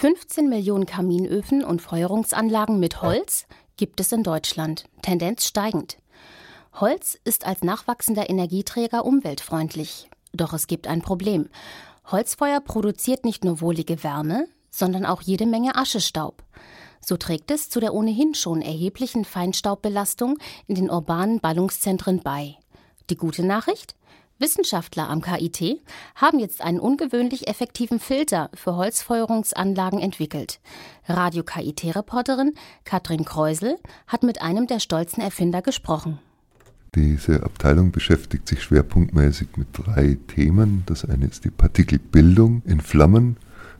15 Millionen Kaminöfen und Feuerungsanlagen mit Holz gibt es in Deutschland, Tendenz steigend. Holz ist als nachwachsender Energieträger umweltfreundlich. Doch es gibt ein Problem. Holzfeuer produziert nicht nur wohlige Wärme, sondern auch jede Menge Aschestaub. So trägt es zu der ohnehin schon erheblichen Feinstaubbelastung in den urbanen Ballungszentren bei. Die gute Nachricht? Wissenschaftler am KIT haben jetzt einen ungewöhnlich effektiven Filter für Holzfeuerungsanlagen entwickelt. Radio KIT-Reporterin Katrin Kreusel hat mit einem der stolzen Erfinder gesprochen. Diese Abteilung beschäftigt sich schwerpunktmäßig mit drei Themen. Das eine ist die Partikelbildung in Flammen,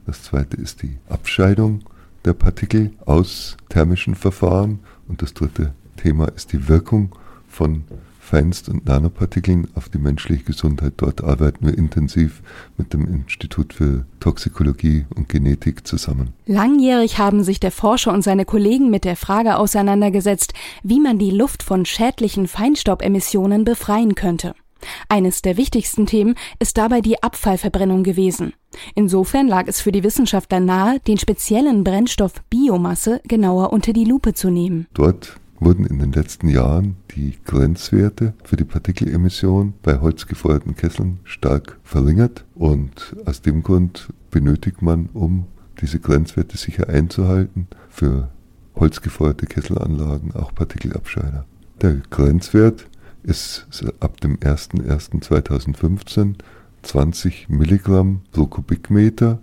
das zweite ist die Abscheidung der Partikel aus thermischen Verfahren und das dritte Thema ist die Wirkung von Feinst- und Nanopartikeln auf die menschliche Gesundheit. Dort arbeiten wir intensiv mit dem Institut für Toxikologie und Genetik zusammen. Langjährig haben sich der Forscher und seine Kollegen mit der Frage auseinandergesetzt, wie man die Luft von schädlichen Feinstaubemissionen befreien könnte. Eines der wichtigsten Themen ist dabei die Abfallverbrennung gewesen. Insofern lag es für die Wissenschaftler nahe, den speziellen Brennstoff Biomasse genauer unter die Lupe zu nehmen. Dort wurden in den letzten Jahren die Grenzwerte für die Partikelemission bei holzgefeuerten Kesseln stark verringert und aus dem Grund benötigt man, um diese Grenzwerte sicher einzuhalten, für holzgefeuerte Kesselanlagen auch Partikelabscheider. Der Grenzwert ist ab dem 01.01.2015 20 Milligramm pro Kubikmeter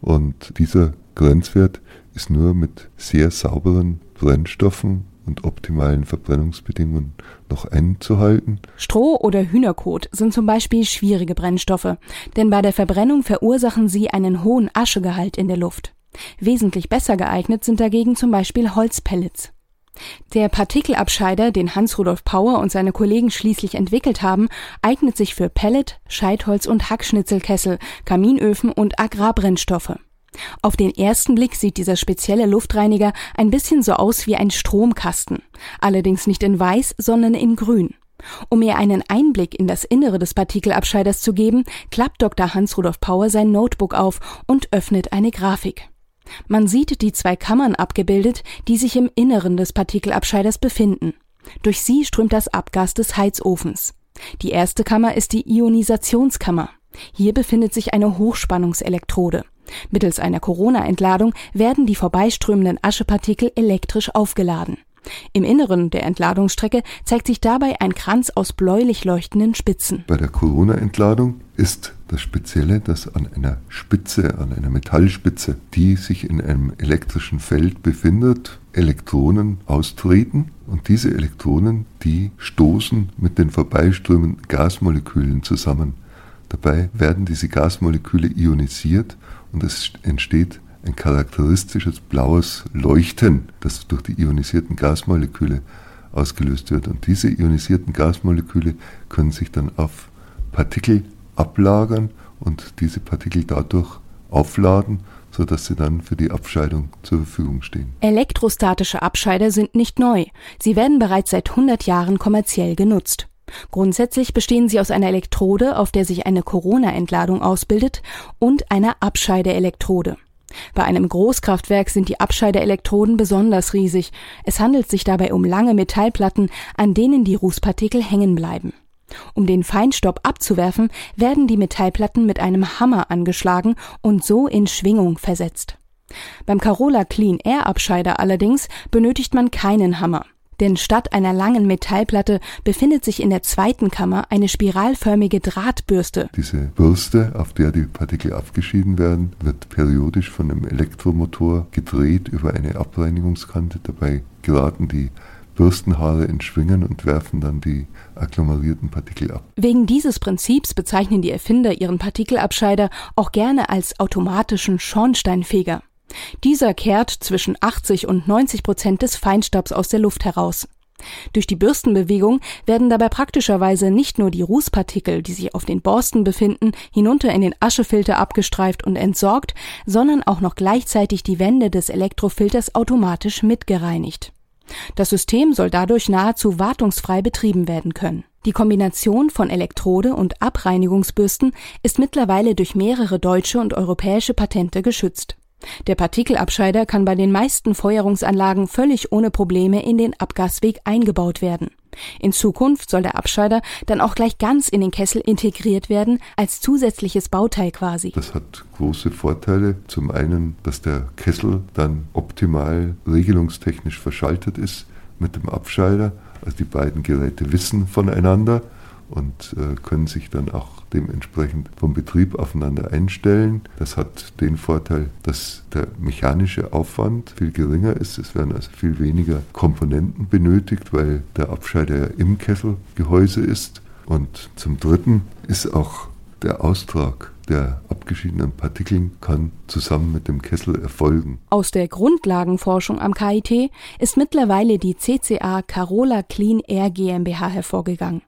und dieser Grenzwert ist nur mit sehr sauberen Brennstoffen und optimalen Verbrennungsbedingungen noch einzuhalten. Stroh oder Hühnerkot sind zum Beispiel schwierige Brennstoffe, denn bei der Verbrennung verursachen sie einen hohen Aschegehalt in der Luft. Wesentlich besser geeignet sind dagegen zum Beispiel Holzpellets. Der Partikelabscheider, den Hans-Rudolf Pauer und seine Kollegen schließlich entwickelt haben, eignet sich für Pellet, Scheitholz und Hackschnitzelkessel, Kaminöfen und Agrarbrennstoffe. Auf den ersten Blick sieht dieser spezielle Luftreiniger ein bisschen so aus wie ein Stromkasten, allerdings nicht in weiß, sondern in grün. Um mir einen Einblick in das Innere des Partikelabscheiders zu geben, klappt Dr. Hans-Rudolf Pauer sein Notebook auf und öffnet eine Grafik. Man sieht die zwei Kammern abgebildet, die sich im Inneren des Partikelabscheiders befinden. Durch sie strömt das Abgas des Heizofens. Die erste Kammer ist die Ionisationskammer. Hier befindet sich eine Hochspannungselektrode. Mittels einer Corona-Entladung werden die vorbeiströmenden Aschepartikel elektrisch aufgeladen. Im Inneren der Entladungsstrecke zeigt sich dabei ein Kranz aus bläulich leuchtenden Spitzen. Bei der Corona-Entladung ist das Spezielle, dass an einer Spitze, an einer Metallspitze, die sich in einem elektrischen Feld befindet, Elektronen austreten und diese Elektronen, die stoßen mit den vorbeiströmenden Gasmolekülen zusammen. Dabei werden diese Gasmoleküle ionisiert und es entsteht ein charakteristisches blaues Leuchten, das durch die ionisierten Gasmoleküle ausgelöst wird. Und diese ionisierten Gasmoleküle können sich dann auf Partikel ablagern und diese Partikel dadurch aufladen, sodass sie dann für die Abscheidung zur Verfügung stehen. Elektrostatische Abscheider sind nicht neu. Sie werden bereits seit 100 Jahren kommerziell genutzt. Grundsätzlich bestehen sie aus einer Elektrode, auf der sich eine Corona-Entladung ausbildet, und einer Abscheideelektrode. Bei einem Großkraftwerk sind die Abscheideelektroden besonders riesig. Es handelt sich dabei um lange Metallplatten, an denen die Rußpartikel hängen bleiben. Um den Feinstaub abzuwerfen, werden die Metallplatten mit einem Hammer angeschlagen und so in Schwingung versetzt. Beim Carola Clean Air Abscheider allerdings benötigt man keinen Hammer denn statt einer langen Metallplatte befindet sich in der zweiten Kammer eine spiralförmige Drahtbürste. Diese Bürste, auf der die Partikel abgeschieden werden, wird periodisch von einem Elektromotor gedreht über eine Abreinigungskante. Dabei geraten die Bürstenhaare in Schwingen und werfen dann die agglomerierten Partikel ab. Wegen dieses Prinzips bezeichnen die Erfinder ihren Partikelabscheider auch gerne als automatischen Schornsteinfeger. Dieser kehrt zwischen 80 und 90 Prozent des Feinstaubs aus der Luft heraus. Durch die Bürstenbewegung werden dabei praktischerweise nicht nur die Rußpartikel, die sich auf den Borsten befinden, hinunter in den Aschefilter abgestreift und entsorgt, sondern auch noch gleichzeitig die Wände des Elektrofilters automatisch mitgereinigt. Das System soll dadurch nahezu wartungsfrei betrieben werden können. Die Kombination von Elektrode und Abreinigungsbürsten ist mittlerweile durch mehrere deutsche und europäische Patente geschützt. Der Partikelabscheider kann bei den meisten Feuerungsanlagen völlig ohne Probleme in den Abgasweg eingebaut werden. In Zukunft soll der Abscheider dann auch gleich ganz in den Kessel integriert werden, als zusätzliches Bauteil quasi. Das hat große Vorteile. Zum einen, dass der Kessel dann optimal regelungstechnisch verschaltet ist mit dem Abscheider. Also die beiden Geräte wissen voneinander und äh, können sich dann auch dementsprechend vom Betrieb aufeinander einstellen. Das hat den Vorteil, dass der mechanische Aufwand viel geringer ist. Es werden also viel weniger Komponenten benötigt, weil der Abscheider ja im Kesselgehäuse ist. Und zum Dritten ist auch der Austrag der abgeschiedenen Partikeln kann zusammen mit dem Kessel erfolgen. Aus der Grundlagenforschung am KIT ist mittlerweile die CCA Carola Clean Air GmbH hervorgegangen.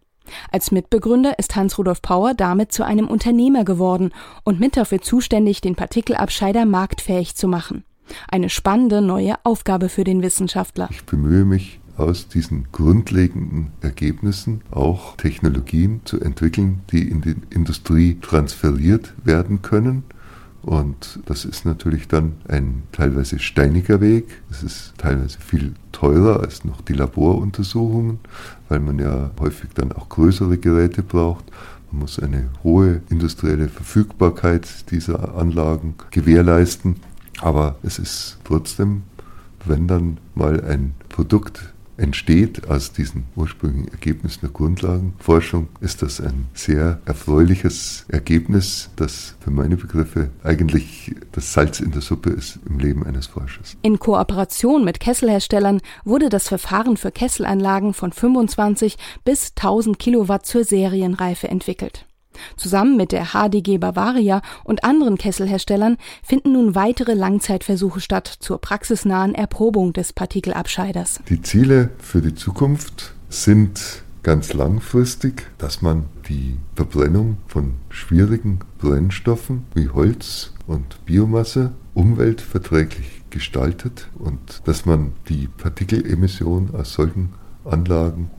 Als Mitbegründer ist Hans-Rudolf Pauer damit zu einem Unternehmer geworden und mit dafür zuständig, den Partikelabscheider marktfähig zu machen. Eine spannende neue Aufgabe für den Wissenschaftler. Ich bemühe mich, aus diesen grundlegenden Ergebnissen auch Technologien zu entwickeln, die in die Industrie transferiert werden können und das ist natürlich dann ein teilweise steiniger Weg. Es ist teilweise viel teurer als noch die Laboruntersuchungen, weil man ja häufig dann auch größere Geräte braucht. Man muss eine hohe industrielle Verfügbarkeit dieser Anlagen gewährleisten. Aber es ist trotzdem, wenn dann mal ein Produkt entsteht aus diesen ursprünglichen Ergebnissen der Grundlagenforschung, ist das ein sehr erfreuliches Ergebnis, das für meine Begriffe eigentlich das Salz in der Suppe ist im Leben eines Forschers. In Kooperation mit Kesselherstellern wurde das Verfahren für Kesselanlagen von 25 bis 1000 Kilowatt zur Serienreife entwickelt. Zusammen mit der HDG Bavaria und anderen Kesselherstellern finden nun weitere Langzeitversuche statt zur praxisnahen Erprobung des Partikelabscheiders. Die Ziele für die Zukunft sind ganz langfristig, dass man die Verbrennung von schwierigen Brennstoffen wie Holz und Biomasse umweltverträglich gestaltet und dass man die Partikelemission aus solchen Anlagen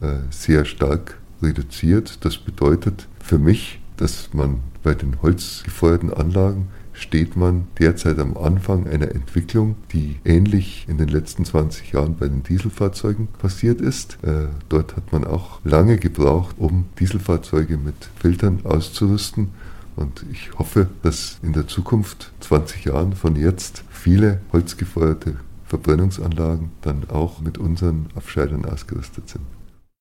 äh, sehr stark reduziert. Das bedeutet für mich, dass man bei den holzgefeuerten Anlagen steht man derzeit am Anfang einer Entwicklung, die ähnlich in den letzten 20 Jahren bei den Dieselfahrzeugen passiert ist. Äh, dort hat man auch lange gebraucht, um Dieselfahrzeuge mit Filtern auszurüsten. Und ich hoffe, dass in der Zukunft, 20 Jahren von jetzt, viele holzgefeuerte Verbrennungsanlagen dann auch mit unseren Abscheidern ausgerüstet sind.